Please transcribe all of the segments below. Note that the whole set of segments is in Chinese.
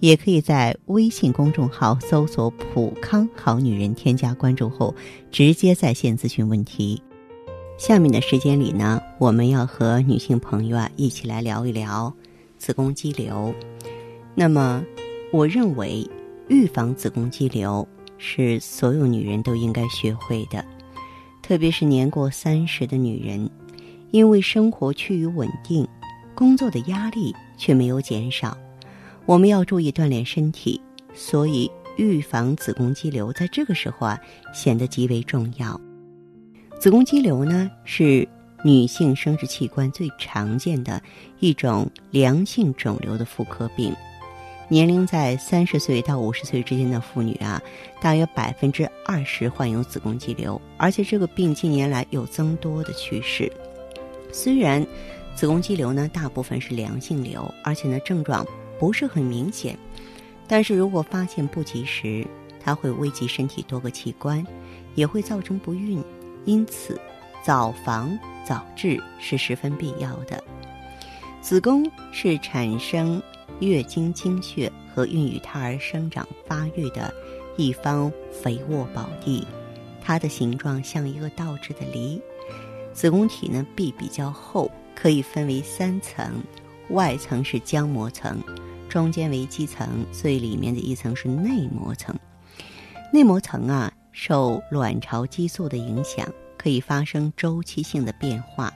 也可以在微信公众号搜索“普康好女人”，添加关注后直接在线咨询问题。下面的时间里呢，我们要和女性朋友啊一起来聊一聊子宫肌瘤。那么，我认为预防子宫肌瘤是所有女人都应该学会的，特别是年过三十的女人，因为生活趋于稳定，工作的压力却没有减少。我们要注意锻炼身体，所以预防子宫肌瘤在这个时候啊显得极为重要。子宫肌瘤呢是女性生殖器官最常见的一种良性肿瘤的妇科病，年龄在三十岁到五十岁之间的妇女啊，大约百分之二十患有子宫肌瘤，而且这个病近年来有增多的趋势。虽然子宫肌瘤呢大部分是良性瘤，而且呢症状。不是很明显，但是如果发现不及时，它会危及身体多个器官，也会造成不孕。因此，早防早治是十分必要的。子宫是产生月经经血和孕育胎儿生长发育的一方肥沃宝地，它的形状像一个倒置的梨。子宫体呢壁比较厚，可以分为三层，外层是浆膜层。中间为肌层，最里面的一层是内膜层。内膜层啊，受卵巢激素的影响，可以发生周期性的变化，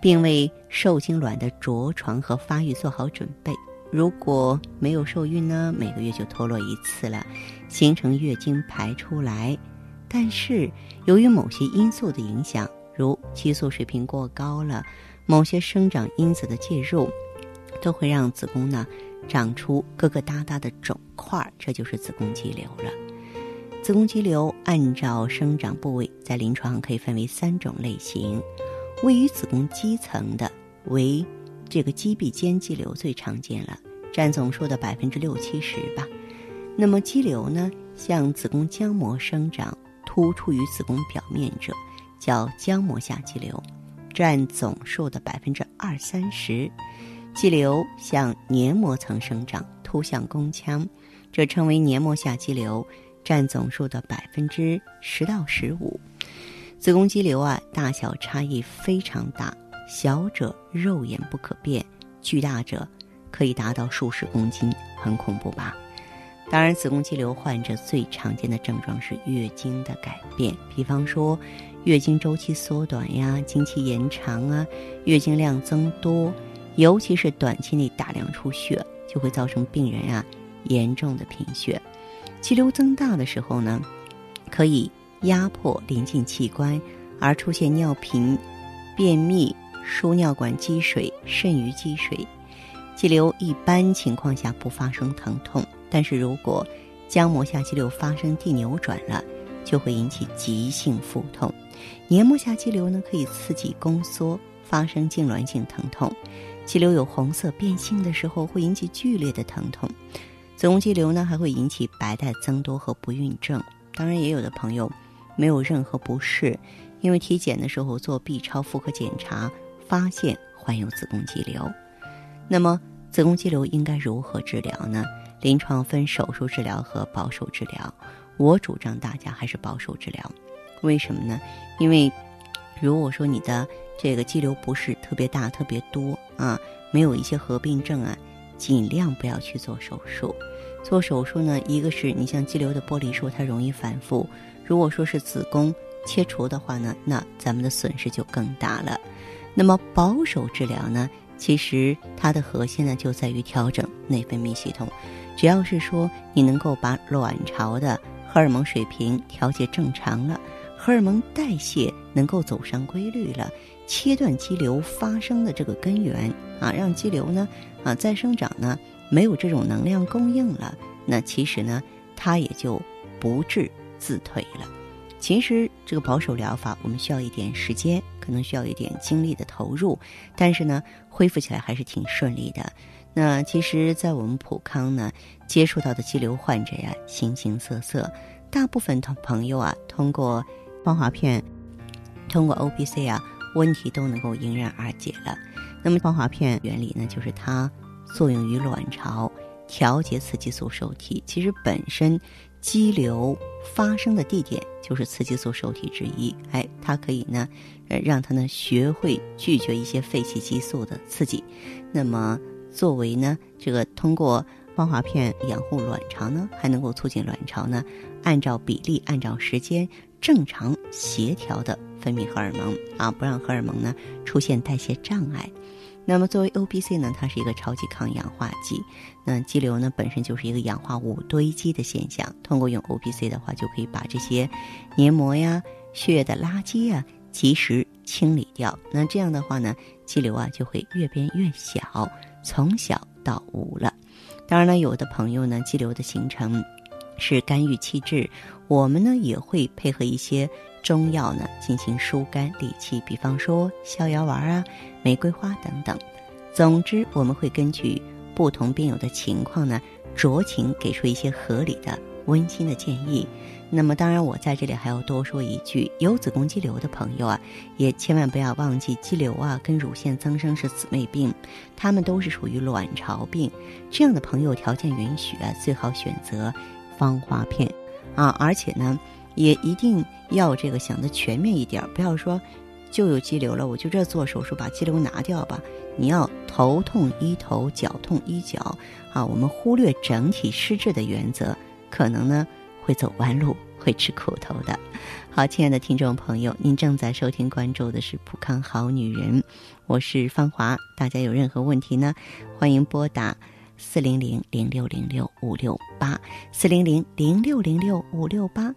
并为受精卵的着床和发育做好准备。如果没有受孕呢，每个月就脱落一次了，形成月经排出来。但是由于某些因素的影响，如激素水平过高了，某些生长因子的介入，都会让子宫呢。长出疙疙瘩瘩的肿块，这就是子宫肌瘤了。子宫肌瘤按照生长部位，在临床可以分为三种类型。位于子宫肌层的为这个肌壁间肌瘤最常见了，占总数的百分之六七十吧。那么肌瘤呢，向子宫浆膜生长，突出于子宫表面者，叫浆膜下肌瘤，占总数的百分之二三十。肌瘤向黏膜层生长，突向宫腔，这称为黏膜下肌瘤，占总数的百分之十到十五。子宫肌瘤啊，大小差异非常大，小者肉眼不可辨，巨大者可以达到数十公斤，很恐怖吧？当然，子宫肌瘤患者最常见的症状是月经的改变，比方说月经周期缩短呀，经期延长啊，月经量增多。尤其是短期内大量出血，就会造成病人啊严重的贫血。肌瘤增大的时候呢，可以压迫临近器官，而出现尿频、便秘、输尿管积水、肾盂积水。肌瘤一般情况下不发生疼痛，但是如果浆膜下肌瘤发生递扭转了，就会引起急性腹痛。黏膜下肌瘤呢，可以刺激宫缩，发生痉挛性疼痛。肌瘤有红色变性的时候，会引起剧烈的疼痛。子宫肌瘤呢，还会引起白带增多和不孕症。当然，也有的朋友没有任何不适，因为体检的时候做 B 超妇科检查，发现患有子宫肌瘤。那么，子宫肌瘤应该如何治疗呢？临床分手术治疗和保守治疗。我主张大家还是保守治疗。为什么呢？因为如果说你的这个肌瘤不是特别大、特别多啊，没有一些合并症啊，尽量不要去做手术。做手术呢，一个是你像肌瘤的剥离术，它容易反复；如果说是子宫切除的话呢，那咱们的损失就更大了。那么保守治疗呢，其实它的核心呢就在于调整内分泌系统。只要是说你能够把卵巢的荷尔蒙水平调节正常了。荷尔蒙代谢能够走上规律了，切断肌瘤发生的这个根源啊，让肌瘤呢啊再生长呢没有这种能量供应了，那其实呢它也就不治自退了。其实这个保守疗法，我们需要一点时间，可能需要一点精力的投入，但是呢，恢复起来还是挺顺利的。那其实，在我们普康呢，接触到的肌瘤患者呀，形形色色，大部分的朋友啊，通过芳华片，通过 O P C 啊，问题都能够迎刃而解了。那么芳华片原理呢，就是它作用于卵巢，调节雌激素受体。其实本身。肌瘤发生的地点就是雌激素受体之一，哎，它可以呢，呃，让它呢学会拒绝一些废弃激素的刺激。那么，作为呢这个通过芳华片养护卵巢呢，还能够促进卵巢呢按照比例、按照时间正常协调的分泌荷尔蒙啊，不让荷尔蒙呢出现代谢障碍。那么，作为 O B C 呢，它是一个超级抗氧化剂。那肌瘤呢，本身就是一个氧化物堆积的现象。通过用 O B C 的话，就可以把这些黏膜呀、血液的垃圾啊及时清理掉。那这样的话呢，肌瘤啊就会越变越小，从小到无了。当然了，有的朋友呢，肌瘤的形成是肝郁气滞，我们呢也会配合一些。中药呢进行疏肝理气，比方说逍遥丸啊、玫瑰花等等。总之，我们会根据不同病友的情况呢，酌情给出一些合理的、温馨的建议。那么，当然我在这里还要多说一句：有子宫肌瘤的朋友啊，也千万不要忘记，肌瘤啊跟乳腺增生是姊妹病，它们都是属于卵巢病。这样的朋友条件允许啊，最好选择芳华片啊，而且呢。也一定要这个想的全面一点，不要说就有肌瘤了，我就这做手术把肌瘤拿掉吧。你要头痛医头，脚痛医脚啊。我们忽略整体施治的原则，可能呢会走弯路，会吃苦头的。好，亲爱的听众朋友，您正在收听关注的是《普康好女人》，我是芳华。大家有任何问题呢，欢迎拨打四零零零六零六五六八四零零零六零六五六八。